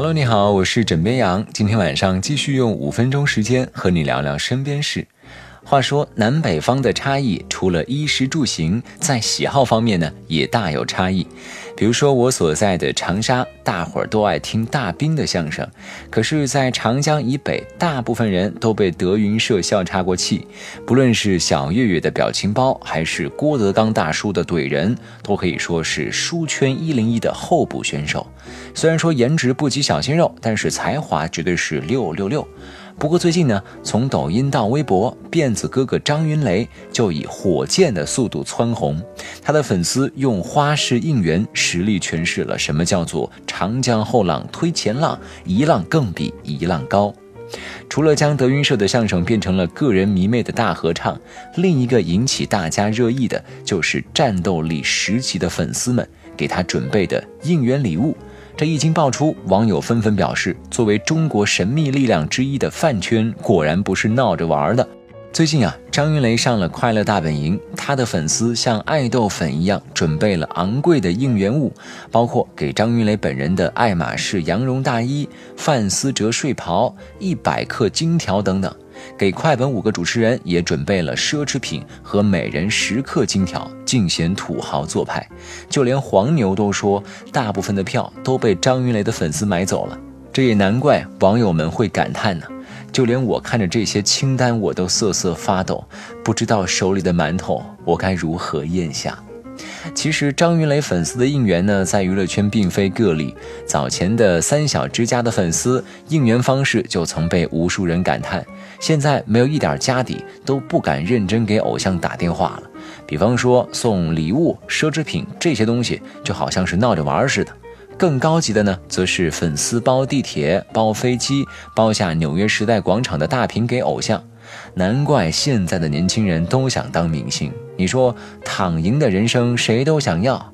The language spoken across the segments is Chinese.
Hello，你好，我是枕边羊。今天晚上继续用五分钟时间和你聊聊身边事。话说南北方的差异，除了衣食住行，在喜好方面呢，也大有差异。比如说我所在的长沙，大伙儿都爱听大兵的相声，可是，在长江以北，大部分人都被德云社笑岔过气。不论是小岳岳的表情包，还是郭德纲大叔的怼人，都可以说是书圈一零一的候补选手。虽然说颜值不及小鲜肉，但是才华绝对是六六六。不过最近呢，从抖音到微博，辫子哥哥张云雷就以火箭的速度蹿红。他的粉丝用花式应援，实力诠释了什么叫做长江后浪推前浪，一浪更比一浪高。除了将德云社的相声变成了个人迷妹的大合唱，另一个引起大家热议的就是战斗力十级的粉丝们给他准备的应援礼物。这一经爆出，网友纷纷表示，作为中国神秘力量之一的饭圈，果然不是闹着玩的。最近啊，张云雷上了《快乐大本营》，他的粉丝像爱豆粉一样准备了昂贵的应援物，包括给张云雷本人的爱马仕羊绒大衣、范思哲睡袍、一百克金条等等。给快本五个主持人也准备了奢侈品和每人十克金条，尽显土豪做派。就连黄牛都说，大部分的票都被张云雷的粉丝买走了。这也难怪网友们会感叹呢。就连我看着这些清单，我都瑟瑟发抖，不知道手里的馒头我该如何咽下。其实张云雷粉丝的应援呢，在娱乐圈并非个例。早前的三小之家的粉丝应援方式就曾被无数人感叹。现在没有一点家底，都不敢认真给偶像打电话了。比方说送礼物、奢侈品这些东西，就好像是闹着玩似的。更高级的呢，则是粉丝包地铁、包飞机、包下纽约时代广场的大屏给偶像。难怪现在的年轻人都想当明星。你说躺赢的人生谁都想要，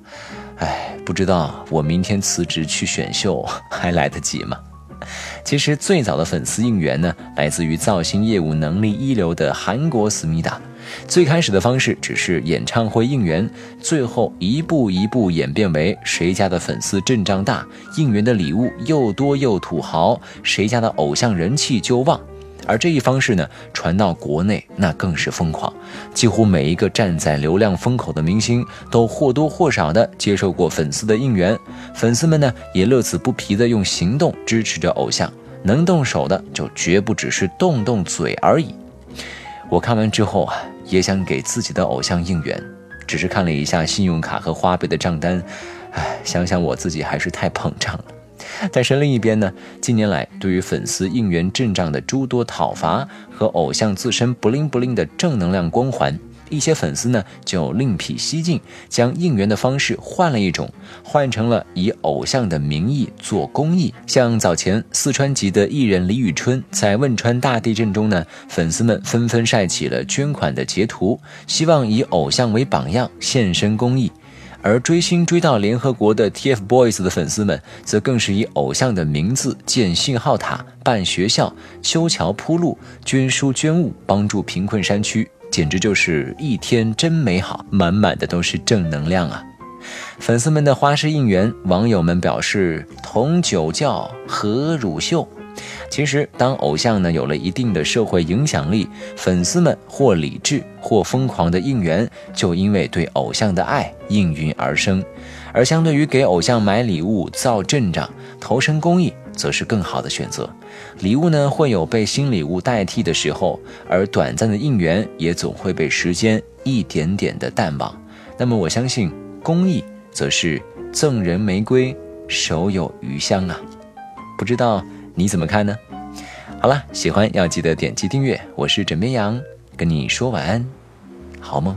哎，不知道我明天辞职去选秀还来得及吗？其实最早的粉丝应援呢，来自于造型业务能力一流的韩国思密达。最开始的方式只是演唱会应援，最后一步一步演变为谁家的粉丝阵仗大，应援的礼物又多又土豪，谁家的偶像人气就旺。而这一方式呢，传到国内那更是疯狂，几乎每一个站在流量风口的明星都或多或少的接受过粉丝的应援，粉丝们呢也乐此不疲的用行动支持着偶像，能动手的就绝不只是动动嘴而已。我看完之后啊，也想给自己的偶像应援，只是看了一下信用卡和花呗的账单，唉，想想我自己还是太膨胀了。但是另一边呢，近年来对于粉丝应援阵仗的诸多讨伐和偶像自身不灵不灵的正能量光环，一些粉丝呢就另辟蹊径，将应援的方式换了一种，换成了以偶像的名义做公益。像早前四川籍的艺人李宇春在汶川大地震中呢，粉丝们纷纷晒起了捐款的截图，希望以偶像为榜样献身公益。而追星追到联合国的 TFBOYS 的粉丝们，则更是以偶像的名字建信号塔、办学校、修桥铺路、捐书捐物，帮助贫困山区，简直就是一天真美好，满满的都是正能量啊！粉丝们的花式应援，网友们表示同酒窖何乳秀。其实，当偶像呢有了一定的社会影响力，粉丝们或理智或疯狂的应援，就因为对偶像的爱应运而生。而相对于给偶像买礼物、造阵仗、投身公益，则是更好的选择。礼物呢会有被新礼物代替的时候，而短暂的应援也总会被时间一点点的淡忘。那么，我相信公益则是赠人玫瑰，手有余香啊！不知道。你怎么看呢？好了，喜欢要记得点击订阅。我是枕边羊，跟你说晚安，好梦。